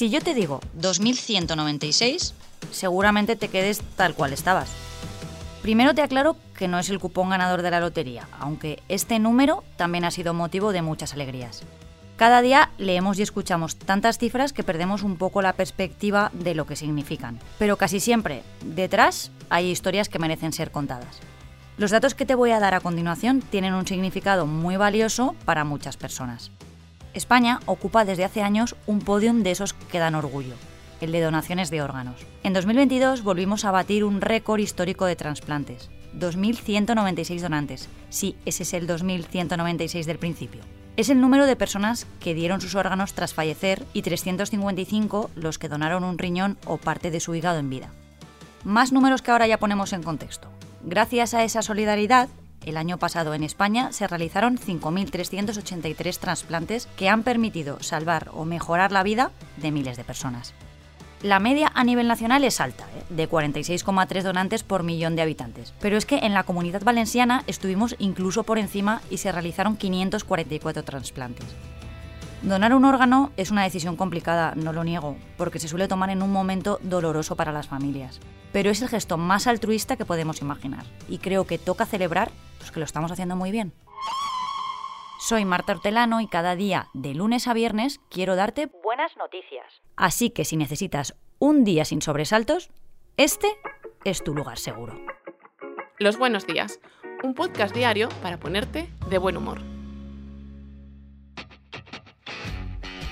Si yo te digo 2196, seguramente te quedes tal cual estabas. Primero te aclaro que no es el cupón ganador de la lotería, aunque este número también ha sido motivo de muchas alegrías. Cada día leemos y escuchamos tantas cifras que perdemos un poco la perspectiva de lo que significan. Pero casi siempre, detrás, hay historias que merecen ser contadas. Los datos que te voy a dar a continuación tienen un significado muy valioso para muchas personas. España ocupa desde hace años un podium de esos que dan orgullo, el de donaciones de órganos. En 2022 volvimos a batir un récord histórico de trasplantes, 2.196 donantes. Sí, ese es el 2.196 del principio. Es el número de personas que dieron sus órganos tras fallecer y 355 los que donaron un riñón o parte de su hígado en vida. Más números que ahora ya ponemos en contexto. Gracias a esa solidaridad, el año pasado en España se realizaron 5.383 trasplantes que han permitido salvar o mejorar la vida de miles de personas. La media a nivel nacional es alta, ¿eh? de 46,3 donantes por millón de habitantes. Pero es que en la comunidad valenciana estuvimos incluso por encima y se realizaron 544 trasplantes. Donar un órgano es una decisión complicada, no lo niego, porque se suele tomar en un momento doloroso para las familias. Pero es el gesto más altruista que podemos imaginar, y creo que toca celebrar pues, que lo estamos haciendo muy bien. Soy Marta Hortelano y cada día, de lunes a viernes, quiero darte buenas noticias. Así que si necesitas un día sin sobresaltos, este es tu lugar seguro. Los buenos días, un podcast diario para ponerte de buen humor.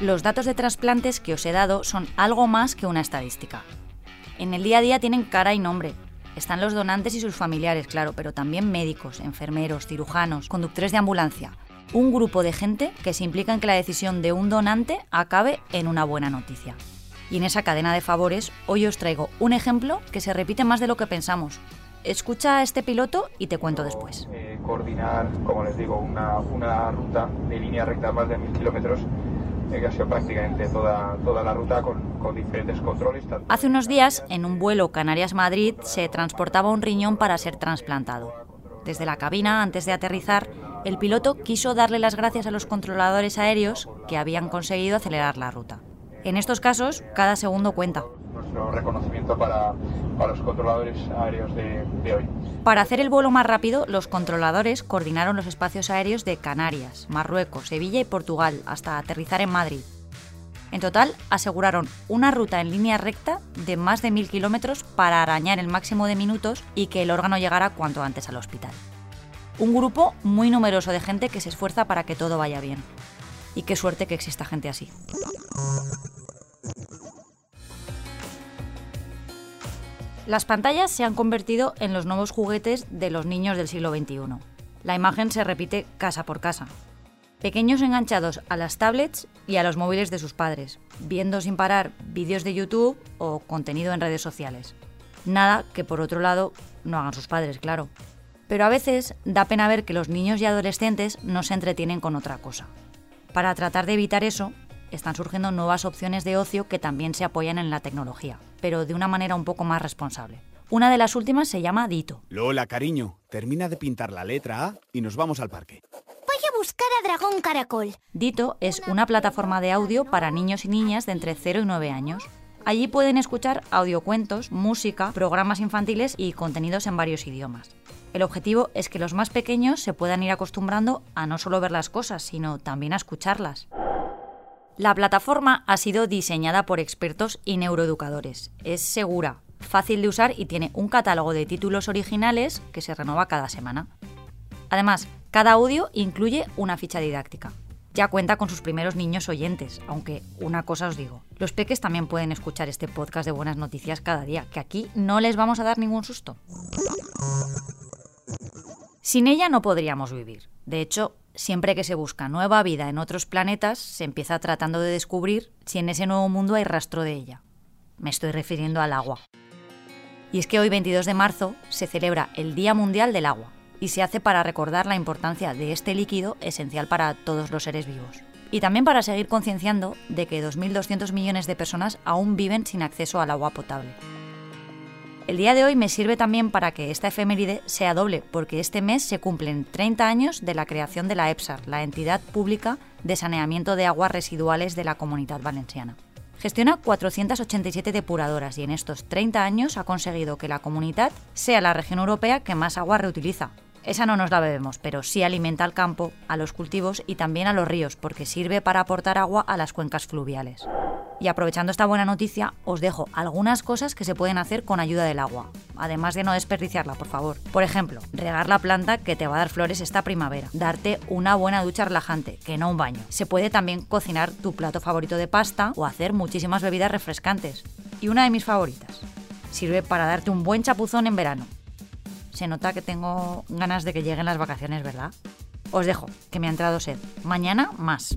Los datos de trasplantes que os he dado son algo más que una estadística. En el día a día tienen cara y nombre. Están los donantes y sus familiares, claro, pero también médicos, enfermeros, cirujanos, conductores de ambulancia. Un grupo de gente que se implica en que la decisión de un donante acabe en una buena noticia. Y en esa cadena de favores, hoy os traigo un ejemplo que se repite más de lo que pensamos. Escucha a este piloto y te cuento después. Eh, coordinar, como les digo, una, una ruta de línea recta más de mil kilómetros sido prácticamente toda, la ruta con diferentes controles. Hace unos días, en un vuelo Canarias-Madrid, se transportaba un riñón para ser trasplantado. Desde la cabina, antes de aterrizar, el piloto quiso darle las gracias a los controladores aéreos que habían conseguido acelerar la ruta. En estos casos, cada segundo cuenta. Reconocimiento para, para los controladores aéreos de, de hoy. Para hacer el vuelo más rápido, los controladores coordinaron los espacios aéreos de Canarias, Marruecos, Sevilla y Portugal hasta aterrizar en Madrid. En total, aseguraron una ruta en línea recta de más de mil kilómetros para arañar el máximo de minutos y que el órgano llegara cuanto antes al hospital. Un grupo muy numeroso de gente que se esfuerza para que todo vaya bien. Y qué suerte que exista gente así. Las pantallas se han convertido en los nuevos juguetes de los niños del siglo XXI. La imagen se repite casa por casa. Pequeños enganchados a las tablets y a los móviles de sus padres, viendo sin parar vídeos de YouTube o contenido en redes sociales. Nada que por otro lado no hagan sus padres, claro. Pero a veces da pena ver que los niños y adolescentes no se entretienen con otra cosa. Para tratar de evitar eso, están surgiendo nuevas opciones de ocio que también se apoyan en la tecnología, pero de una manera un poco más responsable. Una de las últimas se llama Dito. Lola, cariño, termina de pintar la letra A y nos vamos al parque. Voy a buscar a Dragón Caracol. Dito es una plataforma de audio para niños y niñas de entre 0 y 9 años. Allí pueden escuchar audiocuentos, música, programas infantiles y contenidos en varios idiomas. El objetivo es que los más pequeños se puedan ir acostumbrando a no solo ver las cosas, sino también a escucharlas. La plataforma ha sido diseñada por expertos y neuroeducadores. Es segura, fácil de usar y tiene un catálogo de títulos originales que se renueva cada semana. Además, cada audio incluye una ficha didáctica. Ya cuenta con sus primeros niños oyentes, aunque una cosa os digo, los peques también pueden escuchar este podcast de buenas noticias cada día, que aquí no les vamos a dar ningún susto. Sin ella no podríamos vivir. De hecho, siempre que se busca nueva vida en otros planetas, se empieza tratando de descubrir si en ese nuevo mundo hay rastro de ella. Me estoy refiriendo al agua. Y es que hoy 22 de marzo se celebra el Día Mundial del Agua y se hace para recordar la importancia de este líquido esencial para todos los seres vivos. Y también para seguir concienciando de que 2.200 millones de personas aún viven sin acceso al agua potable. El día de hoy me sirve también para que esta efeméride sea doble, porque este mes se cumplen 30 años de la creación de la EPSAR, la entidad pública de saneamiento de aguas residuales de la Comunidad Valenciana. Gestiona 487 depuradoras y en estos 30 años ha conseguido que la comunidad sea la región europea que más agua reutiliza. Esa no nos la bebemos, pero sí alimenta al campo, a los cultivos y también a los ríos, porque sirve para aportar agua a las cuencas fluviales. Y aprovechando esta buena noticia, os dejo algunas cosas que se pueden hacer con ayuda del agua, además de no desperdiciarla, por favor. Por ejemplo, regar la planta que te va a dar flores esta primavera, darte una buena ducha relajante, que no un baño. Se puede también cocinar tu plato favorito de pasta o hacer muchísimas bebidas refrescantes. Y una de mis favoritas, sirve para darte un buen chapuzón en verano. Se nota que tengo ganas de que lleguen las vacaciones, ¿verdad? Os dejo, que me ha entrado sed. Mañana más.